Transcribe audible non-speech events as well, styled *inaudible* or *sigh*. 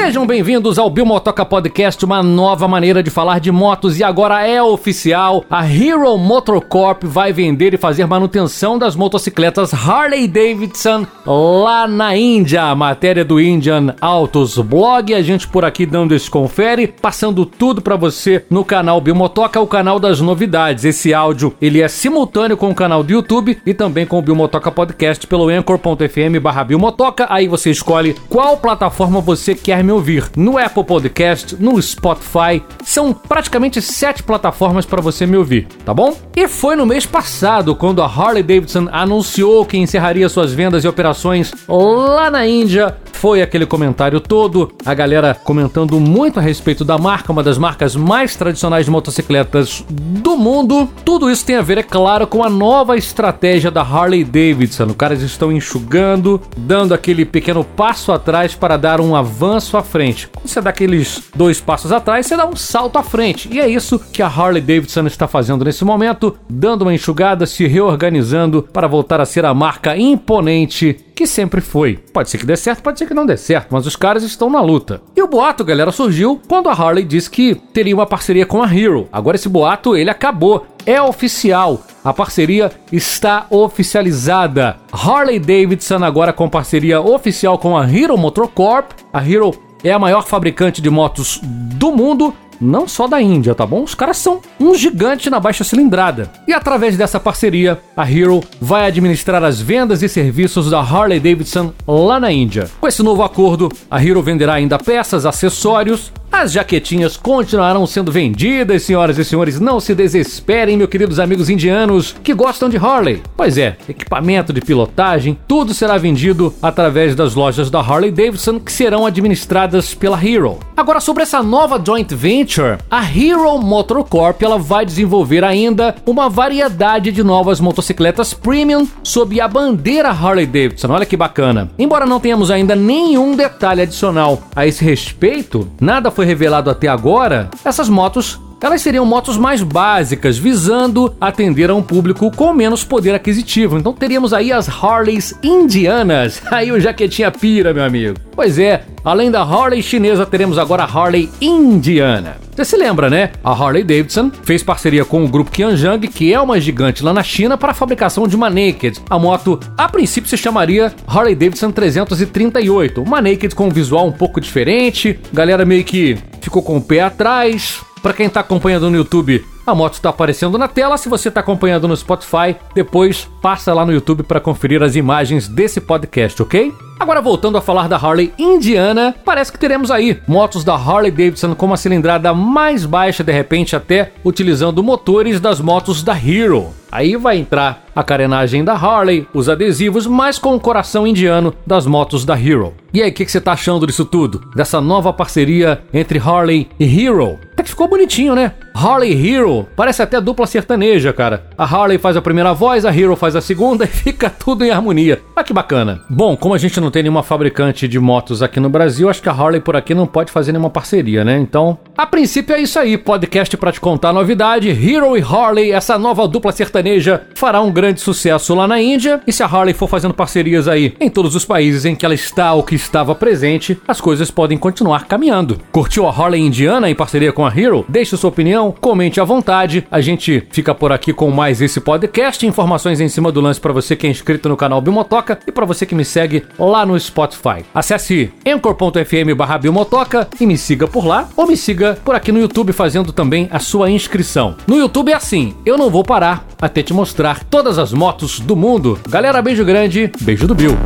Sejam bem-vindos ao Biomotoca Podcast, uma nova maneira de falar de motos e agora é oficial. A Hero Motor Corp vai vender e fazer manutenção das motocicletas Harley Davidson lá na Índia. A matéria do Indian Autos Blog, a gente por aqui dando esse confere, passando tudo para você no canal Biomotoca, o canal das novidades. Esse áudio, ele é simultâneo com o canal do YouTube e também com o Biomotoca Podcast pelo anchor.fm/biomotoca. Aí você escolhe qual plataforma você quer me ouvir no Apple Podcast, no Spotify. São praticamente sete plataformas para você me ouvir, tá bom? E foi no mês passado quando a Harley Davidson anunciou que encerraria suas vendas e operações lá na Índia. Foi aquele comentário todo, a galera comentando muito a respeito da marca, uma das marcas mais tradicionais de motocicletas do mundo. Tudo isso tem a ver, é claro, com a nova estratégia da Harley Davidson. Os caras estão enxugando, dando aquele pequeno passo atrás para dar um avanço à frente. Quando você dá aqueles dois passos atrás, você dá um salto à frente. E é isso que a Harley Davidson está fazendo nesse momento, dando uma enxugada, se reorganizando para voltar a ser a marca imponente que sempre foi. Pode ser que dê certo, pode ser que não dê certo, mas os caras estão na luta. E o boato, galera, surgiu quando a Harley disse que teria uma parceria com a Hero. Agora esse boato, ele acabou. É oficial. A parceria está oficializada. Harley Davidson agora com parceria oficial com a Hero Motor Corp. A Hero é a maior fabricante de motos do mundo não só da Índia, tá bom? Os caras são um gigante na baixa cilindrada. E através dessa parceria, a Hero vai administrar as vendas e serviços da Harley Davidson lá na Índia. Com esse novo acordo, a Hero venderá ainda peças, acessórios, as jaquetinhas continuarão sendo vendidas, senhoras e senhores. Não se desesperem, meus queridos amigos indianos que gostam de Harley. Pois é, equipamento de pilotagem, tudo será vendido através das lojas da Harley Davidson que serão administradas pela Hero. Agora sobre essa nova joint venture, a Hero Motor Corp ela vai desenvolver ainda uma variedade de novas motocicletas premium sob a bandeira Harley Davidson. Olha que bacana. Embora não tenhamos ainda nenhum detalhe adicional a esse respeito, nada foi revelado até agora, essas motos elas seriam motos mais básicas, visando atender a um público com menos poder aquisitivo. Então teríamos aí as Harleys indianas. *laughs* Aí o jaquetinha pira, meu amigo. Pois é, além da Harley chinesa, teremos agora a Harley indiana. Você se lembra, né? A Harley Davidson fez parceria com o grupo Qianzhang, que é uma gigante lá na China, para a fabricação de uma Naked. A moto, a princípio, se chamaria Harley Davidson 338. Uma Naked com um visual um pouco diferente, galera meio que ficou com o pé atrás, para quem está acompanhando no YouTube, a moto está aparecendo na tela. Se você está acompanhando no Spotify, depois passa lá no YouTube para conferir as imagens desse podcast, ok? Agora voltando a falar da Harley Indiana, parece que teremos aí motos da Harley Davidson com uma cilindrada mais baixa, de repente até utilizando motores das motos da Hero. Aí vai entrar a carenagem da Harley, os adesivos, mas com o coração indiano das motos da Hero. E aí, o que, que, você tá achando disso tudo? Dessa nova parceria entre Harley e Hero? Até que ficou bonitinho, né? Harley Hero, parece até dupla sertaneja, cara. A Harley faz a primeira voz, a Hero faz a segunda *laughs* e fica tudo em harmonia. Olha que bacana. Bom, como a gente não tem nenhuma fabricante de motos aqui no Brasil, acho que a Harley por aqui não pode fazer nenhuma parceria, né? Então, a princípio é isso aí. Podcast para te contar a novidade. Hero e Harley, essa nova dupla sertaneja, fará um grande sucesso lá na Índia. E se a Harley for fazendo parcerias aí em todos os países em que ela está ou que estava presente, as coisas podem continuar caminhando. Curtiu a Harley indiana em parceria com a Hero? Deixe sua opinião, comente à vontade. A gente fica por aqui com mais esse podcast. Informações em cima do lance para você que é inscrito no canal Bimotoca e para você que me segue lá no Spotify. Acesse anchor.fm barra Bimotoca e me siga por lá ou me siga por aqui no YouTube fazendo também a sua inscrição. No YouTube é assim, eu não vou parar até te mostrar todas as motos do mundo. Galera, beijo grande, beijo do Bill.